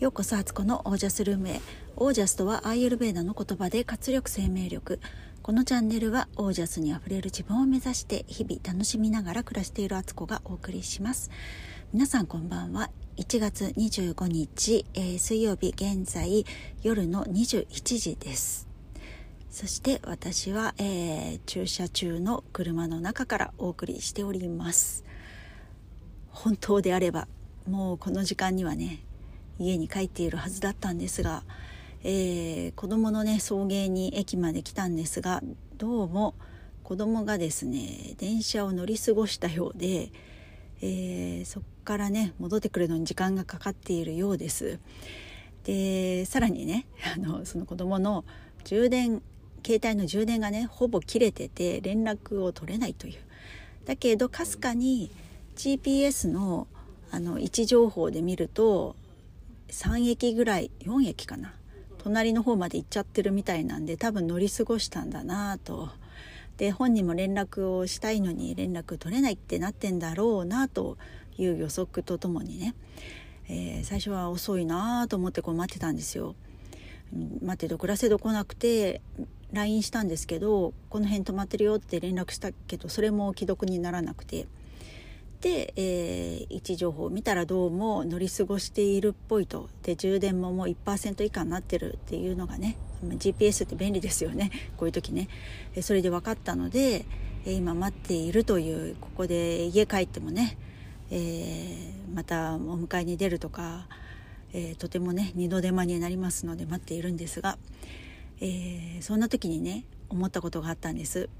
ようこそアツコのオージャスルームへ。オージャスとはアーユルベーダの言葉で活力生命力。このチャンネルはオージャスにあふれる自分を目指して日々楽しみながら暮らしているアツコがお送りします。皆さんこんばんは。1月25日、えー、水曜日現在夜の21時です。そして私は、えー、駐車中の車の中からお送りしております。本当であればもうこの時間にはね家に帰っているはずだったんですが、えー、子供のね送迎に駅まで来たんですがどうも子供がですね電車を乗り過ごしたようで、えー、そっからね戻ってくるのに時間がかかっているようです。でさらにねあのその子供の充電携帯の充電がねほぼ切れてて連絡を取れないというだけどかすかに GPS のあの位置情報で見ると3駅ぐらい4駅かな。隣の方まで行っちゃってるみたいなんで多分乗り過ごしたんだなと。で本人も連絡をしたいのに連絡取れないってなってんだろうなという予測とともにね、えー、最初は遅いなと思ってこう待ってたんですよ。待ってど暮らせど来なくて LINE したんですけどこの辺止まってるよって連絡したけどそれも既読にならなくて。で、えー、位置情報を見たらどうも乗り過ごしているっぽいと。で充電ももう1%以下になってるっていうのがね GPS って便利ですよね。こういう時ね。それで分かったので今待っているというここで家帰ってもね、えー、またお迎えに出るとか、えー、とてもね二度手間になりますので待っているんですが、えー、そんな時にね思ったことがあったんです。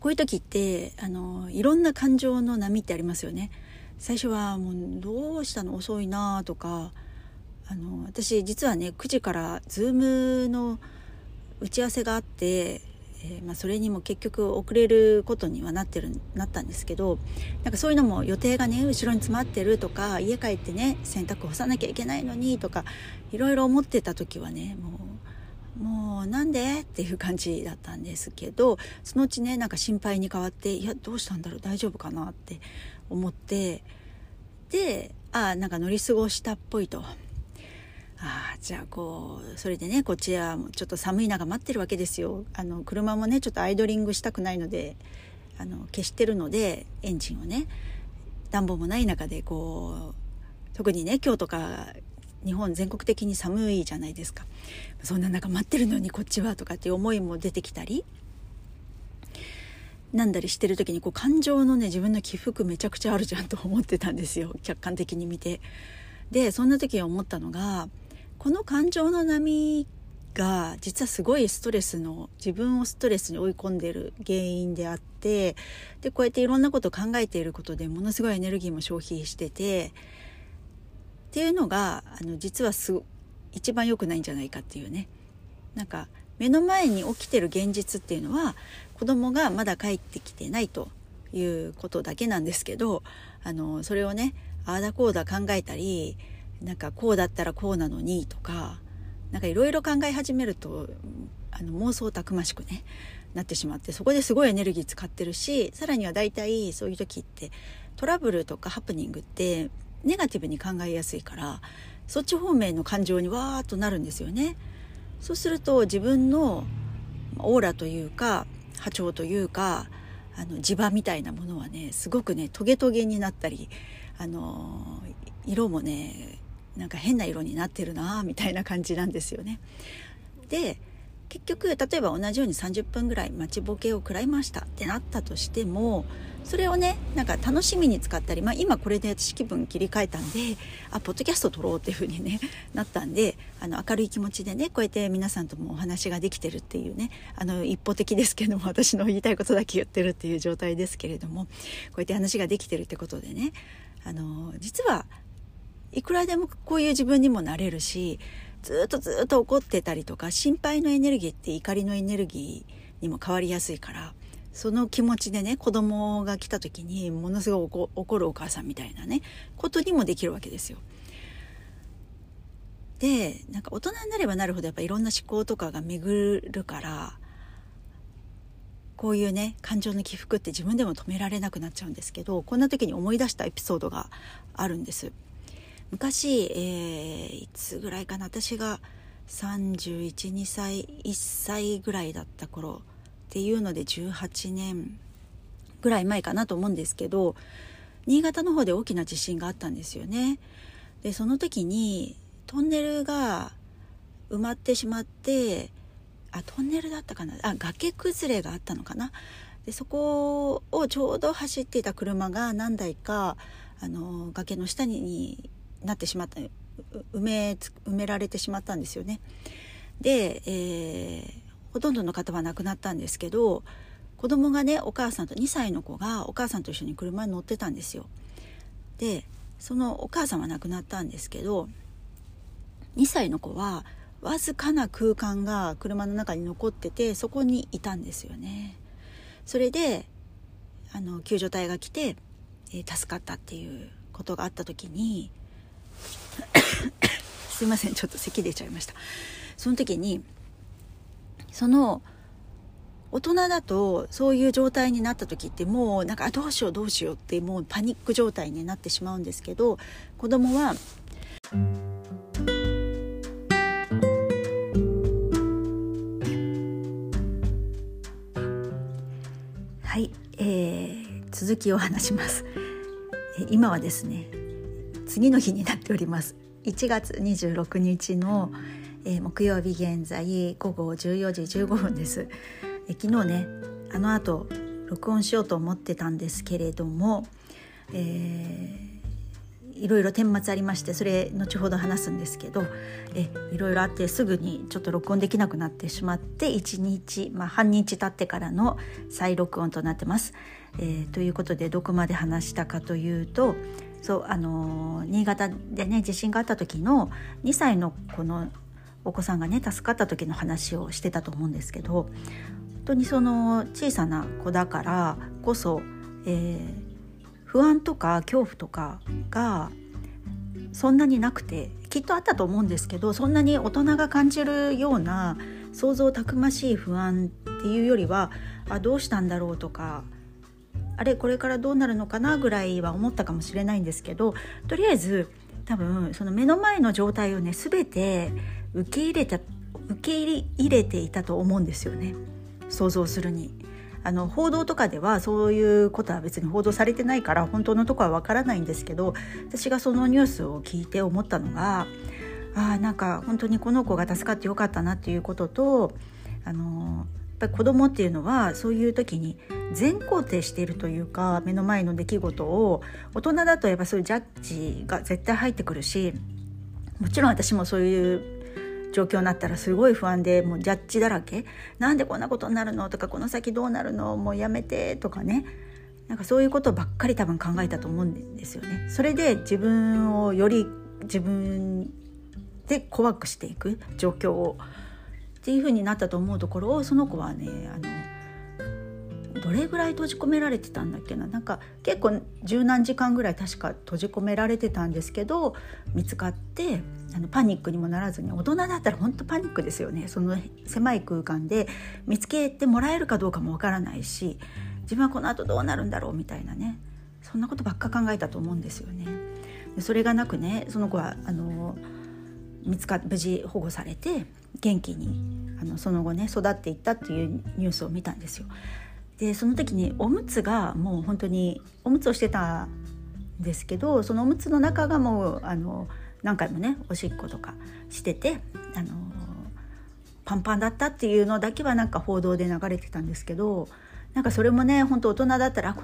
こういう時ってあのいろんな感情の波ってありますよね。最初はもうどうしたの？遅いなとかあの私実はね9時からズームの打ち合わせがあって、えー、まあ、それにも結局遅れることにはなってるなったんですけどなんかそういうのも予定がね後ろに詰まってるとか家帰ってね洗濯干さなきゃいけないのにとかいろいろ思ってた時はねもうもうなんで？っていう感じだったんですけどそのうちねなんか心配に変わっていやどうしたんだろう？大丈夫かな？って思ってでああなんか乗り過ごしたっぽいと。ああじゃあこうそれでねこっちはちょっと寒い中待ってるわけですよ。あの車もねちょっとアイドリングしたくないのであの消してるのでエンジンをね暖房もない中でこう特にね今日とか日本全国的に寒いじゃないですか。そんな中待ってるのにこっちはとかっていう思いも出てきたり。なんだりしてる時にこう感情のね自分の起伏めちゃくちゃあるじゃんと思ってたんですよ。客観的に見て。でそんな時に思ったのがこの感情の波が実はすごいストレスの自分をストレスに追い込んでる原因であってでこうやっていろんなことを考えていることでものすごいエネルギーも消費しててっていうのがあの実はす一番良くないんじゃないかっていうね。なんか目の前に起きてる現実っていうのは子供がまだ帰ってきてないということだけなんですけどあのそれをねああだこうだ考えたりなんかこうだったらこうなのにとかなんかいろいろ考え始めるとあの妄想たくましくねなってしまってそこですごいエネルギー使ってるしさらには大体そういう時ってトラブルとかハプニングってネガティブに考えやすいからそっち方面の感情にわーっとなるんですよね。そうすると自分のオーラというか波長というかあの磁場みたいなものはねすごくねトゲトゲになったりあの色もねなんか変な色になってるなみたいな感じなんですよね。で結局例えば同じように30分ぐらい待ちぼけを食らいましたってなったとしてもそれをねなんか楽しみに使ったり、まあ、今これで私気分切り替えたんであポッドキャスト撮ろうっていう風にね なったんであの明るい気持ちでねこうやって皆さんともお話ができてるっていうねあの一方的ですけども私の言いたいことだけ言ってるっていう状態ですけれどもこうやって話ができてるってことでねあの実はいくらでもこういう自分にもなれるしずっとずっと怒ってたりとか心配のエネルギーって怒りのエネルギーにも変わりやすいからその気持ちでね子供が来た時にものすごい怒るお母さんみたいなねことにもできるわけですよ。でなんか大人になればなるほどやっぱいろんな思考とかが巡るからこういうね感情の起伏って自分でも止められなくなっちゃうんですけどこんな時に思い出したエピソードがあるんです。昔、えー、いつぐらいかな？私が312歳1歳ぐらいだった頃っていうので18年ぐらい前かなと思うんですけど新潟の方で大きな地震があったんですよね。でその時にトンネルが埋まってしまってあトンネルだったかな？あ崖崩れがあったのかな？でそこをちょうど走っていた車が何台かあの崖の下になってしまった埋め埋められてしまったんですよね。で、えー、ほとんどの方は亡くなったんですけど子供がねお母さんと2歳の子がお母さんと一緒に車に乗ってたんですよ。でそのお母さんは亡くなったんですけど2歳の子はわずかな空間が車の中に残っててそこにいたんですよね。それであの救助隊が来て、えー、助かったっていうことがあった時に すいませんちょっと咳出ちゃいましたその時にその大人だとそういう状態になった時ってもうなんかどうしようどうしようってもうパニック状態になってしまうんですけど子供ははい、えー、続きを話します。今はですね次の日になっております1月26日の、えー、木曜日現在午後14時15分です、えー、昨日ねあの後録音しようと思ってたんですけれども、えー、いろいろ顛末ありましてそれ後ほど話すんですけどえいろいろあってすぐにちょっと録音できなくなってしまって1日、まあ、半日経ってからの再録音となってます。えー、ということでどこまで話したかというとそうあの新潟でね地震があった時の2歳の子のお子さんがね助かった時の話をしてたと思うんですけど本当にその小さな子だからこそ、えー、不安とか恐怖とかがそんなになくてきっとあったと思うんですけどそんなに大人が感じるような想像たくましい不安っていうよりはあどうしたんだろうとかあれこれからどうなるのかなぐらいは思ったかもしれないんですけどとりあえず多分その目の前の状態をね全て受け入れた受け入れていたと思うんですよね想像するに。あの報道とかではそういうことは別に報道されてないから本当のとこはわからないんですけど私がそのニュースを聞いて思ったのがあなんか本当にこの子が助かってよかったなっていうこととあのぱり子供っていうのはそういう時に全肯定しているというか目の前の出来事を大人だとやっぱそういうジャッジが絶対入ってくるしもちろん私もそういう状況になったらすごい不安でもうジャッジだらけ。なんでこんなことになるの？とかこの先どうなるの？もうやめてとかね。なんかそういうことばっかり多分考えたと思うんですよね。それで自分をより自分で怖くしていく状況をっていう風になったと思うところをその子はねあのどれぐらい閉じ込められてたんだっけな？なんか結構十何時間ぐらい確か閉じ込められてたんですけど見つかってあのパニックにもならずに大人だったら本当パニックですよねその狭い空間で見つけてもらえるかどうかもわからないし自分はこの後どうなるんだろうみたいなねそんなことばっか考えたと思うんですよね。それがなくねその子はあの見つか無事保護されて元気にあのその後ね育っていったっていうニュースを見たんですよ。でその時におむつがもう本当におむつをしてたんですけどそのおむつの中がもうあの何回もねおしっことかしててあのパンパンだったっていうのだけはなんか報道で流れてたんですけどなんかそれもね本当大人だったらこ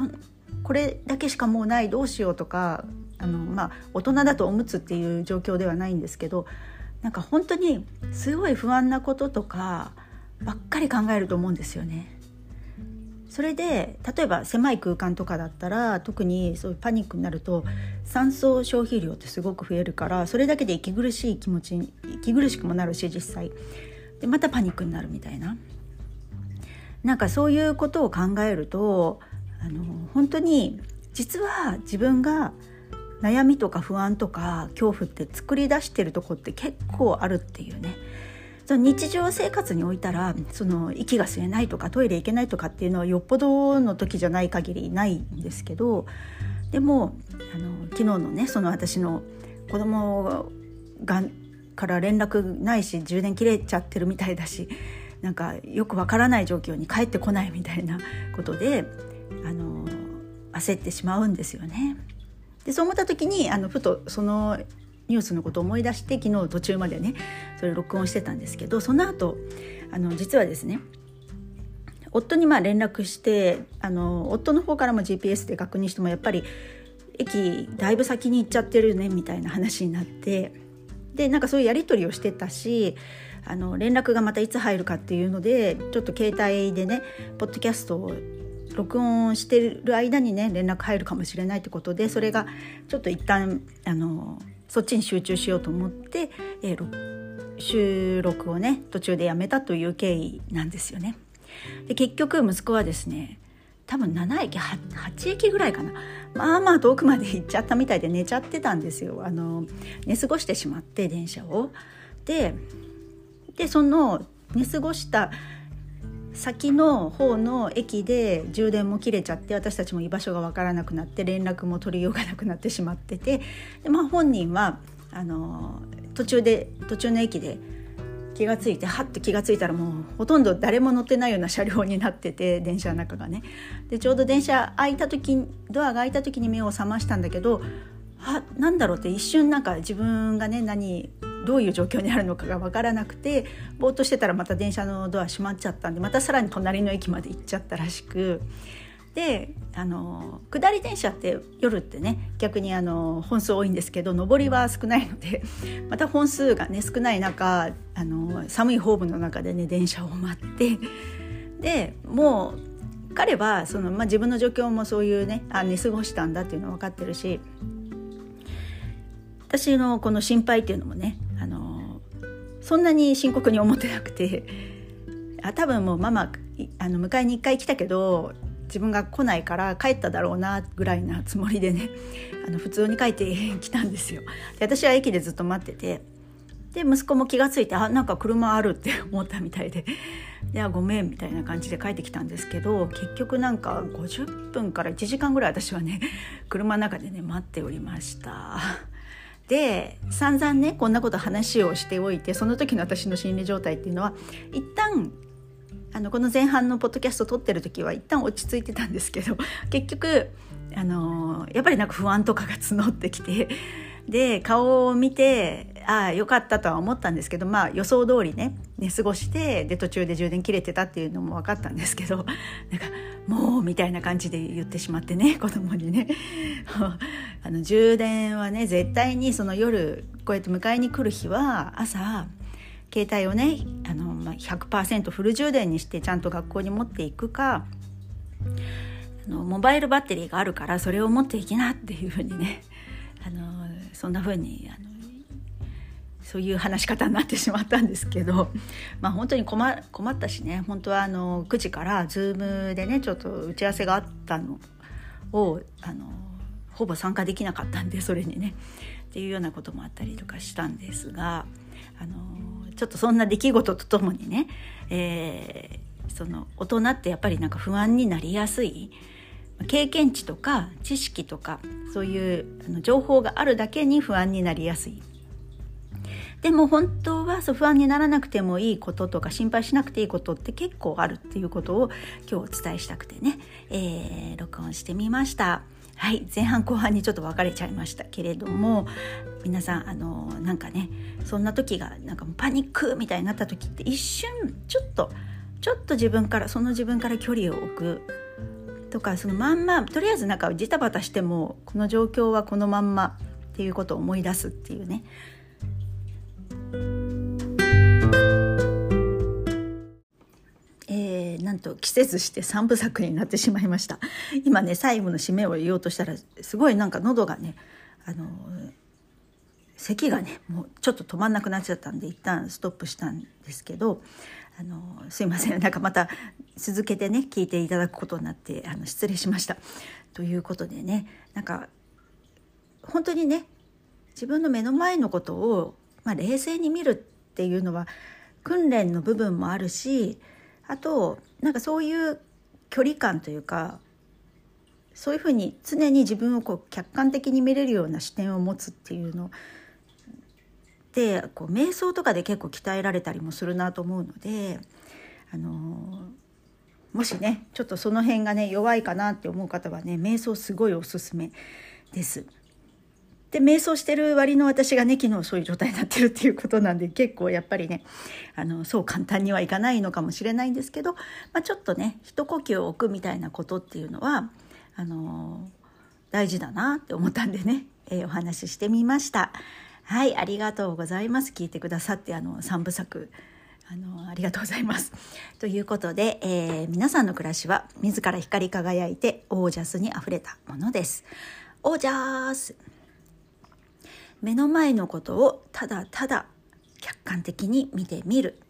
これだけしかもうないどうしようとかあのまあ大人だとおむつっていう状況ではないんですけどなんか本当にすごい不安なこととかばっかり考えると思うんですよね。それで例えば狭い空間とかだったら特にそういうパニックになると酸素消費量ってすごく増えるからそれだけで息苦しい気持ち息苦しくもなるし実際。でまたパニックになるみたいな。なんかそういうことを考えるとあの本当に実は自分が悩みとか不安とか恐怖って作り出してるとこって結構あるっていうね。その日常生活においたらその息が吸えないとかトイレ行けないとかっていうのはよっぽどの時じゃない限りないんですけどでもあの昨日のねその私の子供がから連絡ないし充電切れちゃってるみたいだしなんかよくわからない状況に帰ってこないみたいなことであの焦ってしまうんですよね。でそう思った時にあのふとそのニュースのことを思い出して昨日途中までねそれ録音してたんですけどその後あの実はですね夫にまあ連絡してあの夫の方からも GPS で確認してもやっぱり駅だいぶ先に行っちゃってるねみたいな話になってでなんかそういうやり取りをしてたしあの連絡がまたいつ入るかっていうのでちょっと携帯でねポッドキャストを録音してる間にね連絡入るかもしれないってことでそれがちょっと一旦あのそっちに集中しようと思って、えー、収録をね途中でやめたという経緯なんですよね。で結局息子はですね多分7駅 8, 8駅ぐらいかなまあまあ遠くまで行っちゃったみたいで寝ちゃってたんですよあの寝過ごしてしまって電車を。ででその寝過ごした先の方の駅で充電も切れちゃって私たちも居場所が分からなくなって連絡も取りようがなくなってしまっててで、まあ、本人はあの途中で途中の駅で気が付いてはっと気が付いたらもうほとんど誰も乗ってないような車両になってて 電車の中がね。でちょうど電車開いた時ドアが開いた時に目を覚ましたんだけどあなんだろうって一瞬なんか自分がね何どういう状況にあるのかが分からなくてぼーっとしてたらまた電車のドア閉まっちゃったんでまたさらに隣の駅まで行っちゃったらしく。であの下り電車って夜ってね逆にあの本数多いんですけど上りは少ないので また本数がね少ない中あの寒いホームの中でね電車を待ってでもう彼はその、まあ、自分の状況もそういうねあ寝過ごしたんだっていうのは分かってるし私のこの心配っていうのもねそんなに深刻に思ってなくてあ多分もうママあの迎えに1回来たけど自分が来ないから帰っただろうなぐらいなつもりでね あの普通に帰ってきたんですよ。で私は駅でずっと待っててで息子も気が付いてあなんか車あるって思ったみたいで「いやごめん」みたいな感じで帰ってきたんですけど結局なんか50分から1時間ぐらい私はね車の中でね待っておりました。で散々ねこんなこと話をしておいてその時の私の心理状態っていうのは一旦あのこの前半のポッドキャスト撮ってる時は一旦落ち着いてたんですけど 結局あのやっぱりなんか不安とかが募ってきてで顔を見てああよかったとは思ったんですけどまあ予想通りね寝過ごしてで途中で充電切れてたっていうのも分かったんですけど なんか「もう」みたいな感じで言ってしまってね 子供にね。あの充電はね絶対にその夜こうやって迎えに来る日は朝携帯をねあの、まあ、100%フル充電にしてちゃんと学校に持っていくかあのモバイルバッテリーがあるからそれを持っていきなっていうふうにねあのそんなふうにあそういう話し方になってしまったんですけど、まあ、本当に困困ったしね本当はあの9時から Zoom でねちょっと打ち合わせがあったのをあのほぼ参加できなかったんでそれにねっていうようなこともあったりとかしたんですがあのちょっとそんな出来事とともにね、えー、その大人ってやっぱりなんか不安になりやすい経験値とか知識とかそういう情報があるだけに不安になりやすい。でも本当はそう不安にならなくてもいいこととか心配しなくていいことって結構あるっていうことを今日お伝えしたくてね、えー、録音してみました。はい前半後半にちょっと分かれちゃいましたけれども皆さんあのなんかねそんな時がなんかパニックみたいになった時って一瞬ちょっとちょっと自分からその自分から距離を置くとかそのまんまとりあえずなんかジタバタしてもこの状況はこのまんまっていうことを思い出すっていうねえー、なんと季節して3部作になってしまいました今ね最後の締めを言おうとしたらすごいなんか喉がねあの咳がねもうちょっと止まんなくなっちゃったんで一旦ストップしたんですけどあのすいません なんかまた続けてね聞いていただくことになってあの失礼しました。ということでねなんか本当にね自分の目の前のことを、まあ、冷静に見るっていうのは訓練の部分もあるしあとなんかそういう距離感というかそういうふうに常に自分をこう客観的に見れるような視点を持つっていうのってこう瞑想とかで結構鍛えられたりもするなと思うので、あのもしねちょっとその辺がね弱いかなって思う方はね瞑想すごいおすすめです。で瞑想してる割の私がね昨日そういう状態になってるっていうことなんで 結構やっぱりねあのそう簡単にはいかないのかもしれないんですけど、まあ、ちょっとね一呼吸を置くみたいなことっていうのはあの大事だなって思ったんでね、えー、お話ししてみました。はいありがとうございます聞いてくださってあの3部作あのありがとうございます。ということで、えー、皆さんの暮らしは自ら光り輝いてオージャスにあふれたものです。オージャス目の前のことをただただ客観的に見てみる。